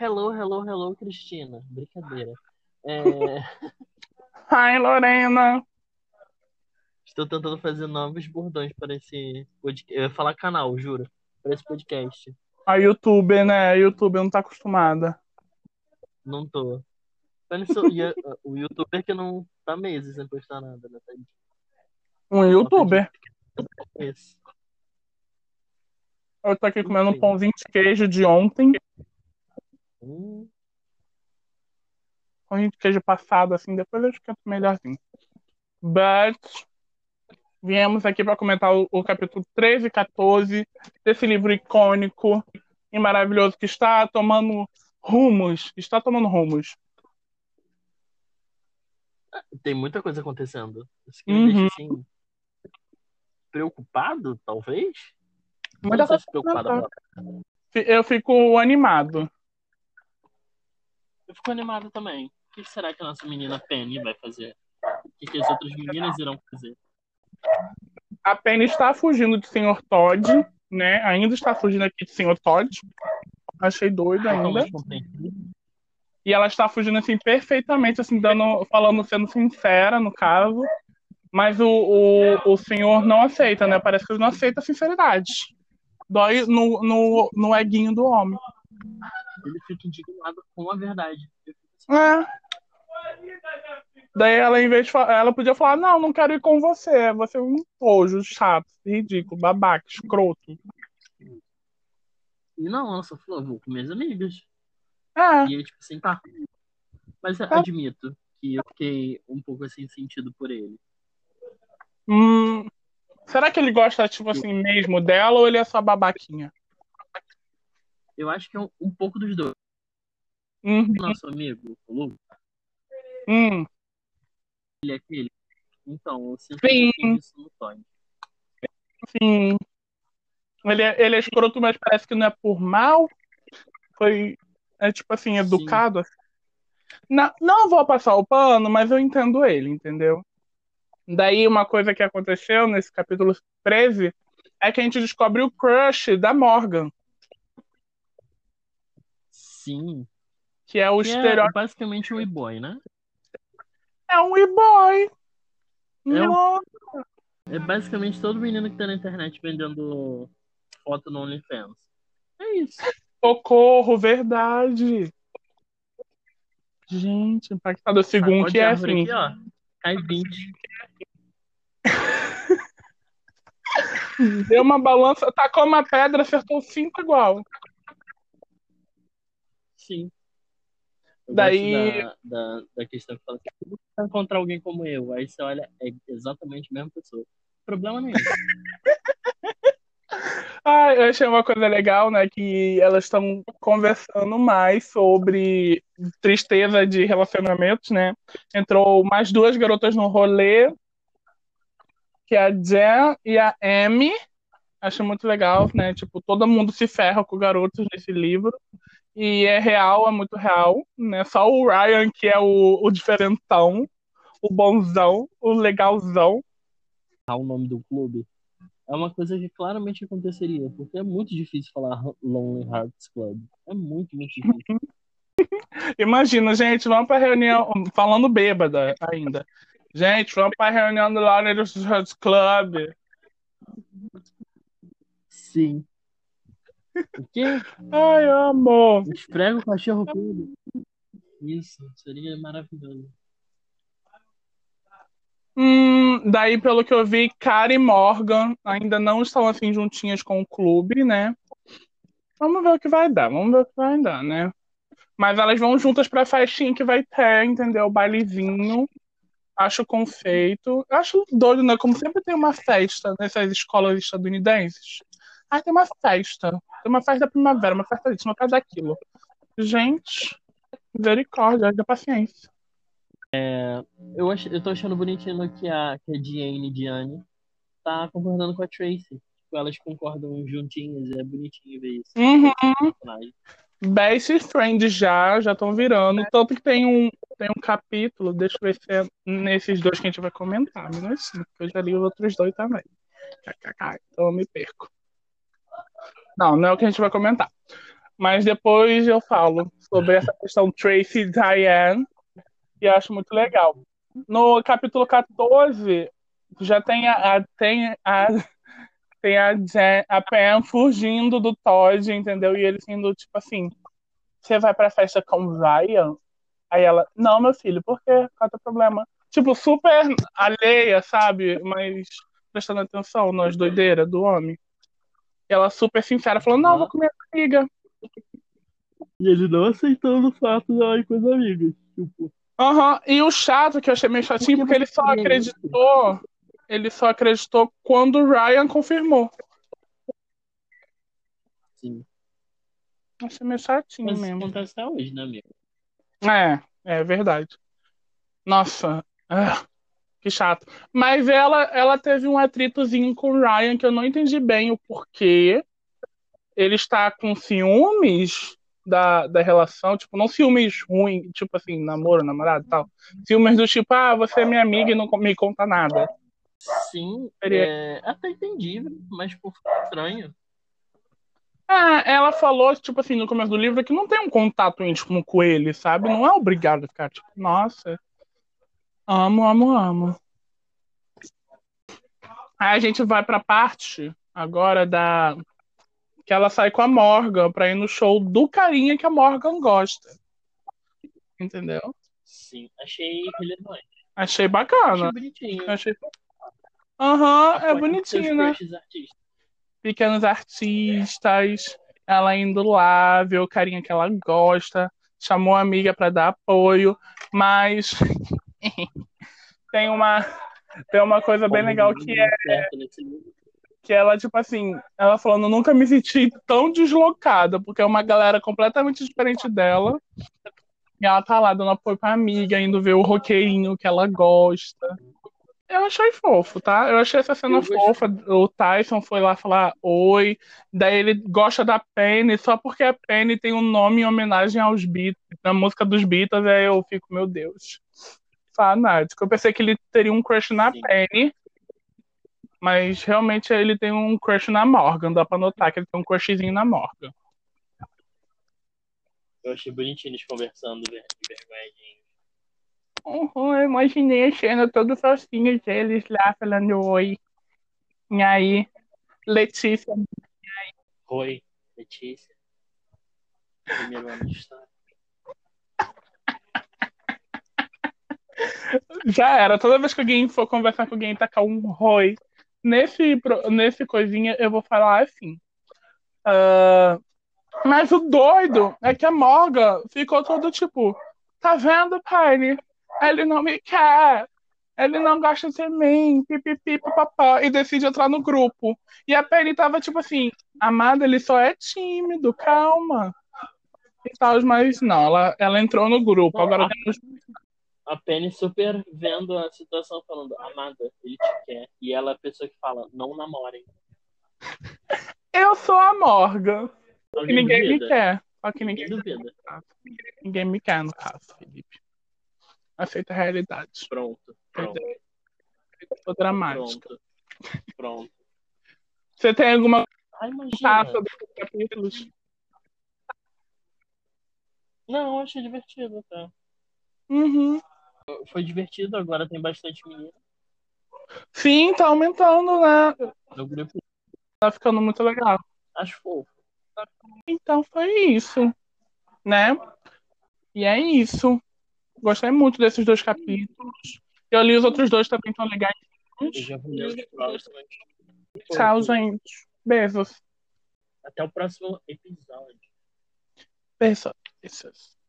Hello, hello, hello, Cristina. Brincadeira. É, Hi, Lorena. Estou tentando fazer novos bordões para esse podcast. Eu ia falar canal, juro. Para esse podcast. A youtuber, né? A youtuber não tá acostumada. Não tô. A- O youtuber que não tá meses sem postar nada, né? Tá Um youtuber. Esse. Eu tô aqui comendo um pãozinho de queijo de ontem. Hum, Pãozinho de queijo passado, assim. Depois eu esquento melhorzinho. But... Viemos aqui para comentar o, o capítulo 13 e 14 desse livro icônico e maravilhoso que está tomando rumos. Está tomando rumos. tem muita coisa acontecendo. Isso que me Uhum. deixa assim. Preocupado, talvez? Muita coisa se preocupado pra agora. Eu fico animado. Eu fico animado também. O que será que a nossa menina Penny vai fazer? O que, que as outras meninas irão fazer? A Penny está fugindo de Sr. Todd, né? Ainda está fugindo aqui de Sr. Todd. Achei doido ainda. E ela está fugindo assim perfeitamente, assim, dando, falando, sendo sincera, no caso. Mas o, o, o senhor não aceita, né? Parece que ele não aceita a sinceridade. Dói no, no, no eguinho do homem. Ele fica indignado com a verdade. Eu assim, É. Daí ela, em vez de falar, ela podia falar, não, não quero ir com você. Você é um tojo, chato, ridículo, babaca, escroto. E não, ela só falou, vou com minhas amigas. É. E aí, tipo assim, tá. Mas eu Tá. admito que eu fiquei um pouco assim sentido por ele. Hum, será que ele gosta, tipo assim, mesmo dela ou ele é só babaquinha? Eu acho que é um, um pouco dos dois. Uhum, Nosso amigo, o Lu, hum, ele é aquele. Então, eu sinto Sim. um isso no Tony. sim. Ele é, ele é escroto, mas parece que não é por mal. Foi, é tipo assim, educado. Não, não vou passar o pano, mas eu entendo ele, entendeu? Daí uma coisa que aconteceu nesse capítulo 13 é que a gente descobre o crush da Morgan, Sim. que é o Que é estereótipo. basicamente um e-boy, né? É um e-boy. um- Nossa. É basicamente todo menino que tá na internet vendendo foto no OnlyFans. É isso. Socorro, verdade. Gente, impactado. Segundo que é assim. Aqui, ó. Cai 20. Deu uma balança, tacou uma pedra, acertou cinco igual. Sim. Eu Daí- da, da, da questão que fala assim, como você vai encontrar alguém como eu? Aí você olha, é exatamente a mesma pessoa. Problema nenhum. Ah, eu achei uma coisa legal, né? Que elas estão conversando mais sobre tristeza de relacionamentos, né? Entrou mais duas garotas no rolê, que é a Jen e a Amy. Acho muito legal, né? Tipo, todo mundo se ferra com garotos nesse livro. E é real, é muito real, né? Só o Ryan, que é o, o diferentão, o bonzão, o legalzão. Ah, o nome do clube é uma coisa que claramente aconteceria, porque é muito difícil falar Lonely Hearts Club. É muito, muito difícil. Imagina, gente, vamos pra reunião, falando bêbada ainda. Gente, vamos pra reunião do dos Hearts Club. Sim. O quê? Ai, amor. Esfrega o cachorro tudo. Isso, seria maravilhoso. Hum, daí, pelo que eu vi, Cara e Morgan ainda não estão assim juntinhas com o clube, né? Vamos ver o que vai dar, vamos ver o que vai dar, né? Mas elas vão juntas pra festinha que vai ter, entendeu? O bailezinho. Acho o conceito. Acho doido, né? Como sempre tem uma festa nessas escolas estadunidenses. Ah, tem uma festa. Tem uma festa da primavera, uma festa disso, uma festa daquilo. Gente, misericórdia, haja paciência. Eu, ach, eu tô achando bonitinho que a, que a Diane Diane tá concordando com a Tracy. Tipo, elas concordam juntinhas, é bonitinho ver isso. Uhum. Best Friend já, já estão virando. Tanto que tem um, tem um capítulo, deixa eu ver se é nesses dois que a gente vai comentar. Menos cinco, porque eu já li os outros dois também. Então eu me perco. Não, não é o que a gente vai comentar. Mas depois eu falo sobre essa questão Tracy e Diane, que eu acho muito legal. No capítulo 14, já tem a, a tem a, tem a, Jen, a Pam fugindo do Todd, entendeu? E ele sendo tipo assim: Você vai pra festa com o Ryan? Aí ela: Não, meu filho, por quê? Qual é o problema? Tipo, super alheia, sabe? Mas prestando atenção nas doideiras do homem. E ela super sincera, falou: Não, vou comer com amiga. E ele não aceitando o fato dela ir com as amigas. Tipo. Aham, uhum. e o chato que eu achei meio chatinho, porque ele só acreditou. Ele só acreditou quando o Ryan confirmou. Sim. Achei meio chatinho Mas mesmo. acontece até hoje, né, amigo? É, é verdade. Nossa, ah, que chato. Mas ela, ela teve um atritozinho com o Ryan que eu não entendi bem o porquê. Ele está com ciúmes da, da relação, tipo, não ciúmes ruins, tipo assim, namoro, namorado e tal. Ciúmes do tipo, ah, você é minha amiga e não me conta nada. Sim, é até entendível, mas por estranho. Ah, ela falou, tipo assim, no começo do livro, que não tem um contato íntimo com ele, sabe? Não é obrigado a ficar, tipo, nossa, amo, amo, amo. Aí a gente vai pra parte agora da. Que ela sai com a Morgan pra ir no show do carinha que a Morgan gosta. Entendeu? Sim, achei relevante. Achei bacana. Achei bonitinho. Achei. Aham, é Apoie bonitinho, né? artistas. pequenos artistas, ela indo lá, ver o carinha que ela gosta, chamou a amiga para dar apoio, mas tem uma tem uma coisa bem legal que é que ela tipo assim, ela falando nunca me senti tão deslocada, porque é uma galera completamente diferente dela. E ela tá lá dando apoio pra amiga, indo ver o roqueirinho que ela gosta. Eu achei fofo, tá? Eu achei essa cena fofa. O Tyson foi lá falar oi. Daí ele gosta da Penny só porque a Penny tem um nome em homenagem aos Beatles, na música dos Beatles. Aí eu fico, meu Deus, fanático. Eu pensei que ele teria um crush na Sim. Penny, mas realmente ele tem um crush na Morgan. Dá pra notar que ele tem um crushzinho na Morgan. Eu achei bonitinho eles conversando ver- de vergonha. Uhum, eu imaginei a cena todos sozinhos deles lá falando oi. E aí, Letícia Oi, Letícia. Primeiro ano de história. Já era. Toda vez que alguém for conversar com alguém e tacar um Roy nesse, nesse coisinha, eu vou falar assim. Ah, mas o doido é que a Morgan ficou todo tipo: tá vendo, Penny? Ele não me quer. Ele não gosta de mim, pipipi, papapá, e decide entrar no grupo. E a Penny tava tipo assim: amada, ele só é tímido, calma. E tal, mas não, ela, ela entrou no grupo. Agora a- temos A Penny super vendo a situação, falando, amada, ele te quer. E ela é a pessoa que fala, não namorem. Eu sou a Morgan. E Alguém ninguém me duvida? quer. Só que Ninguém ninguém, duvida. ninguém me quer, no caso, Felipe. Aceita a realidade. Pronto, pronto, sou dramática. pronto. Pronto. Você tem alguma Ah, imagina. coisa sobre esses capítulos? Não, eu achei divertido, tá? Uhum. Foi divertido, agora tem bastante menino Sim, tá aumentando, né? grupo. Tá ficando muito legal. Acho fofo. Então foi isso, né? E é isso. Gostei muito desses dois capítulos. Eu li os outros dois também, tão legais. Eu já vou ler os próximos. Tchau, gente. Beijos. Até o próximo episódio. Beijos.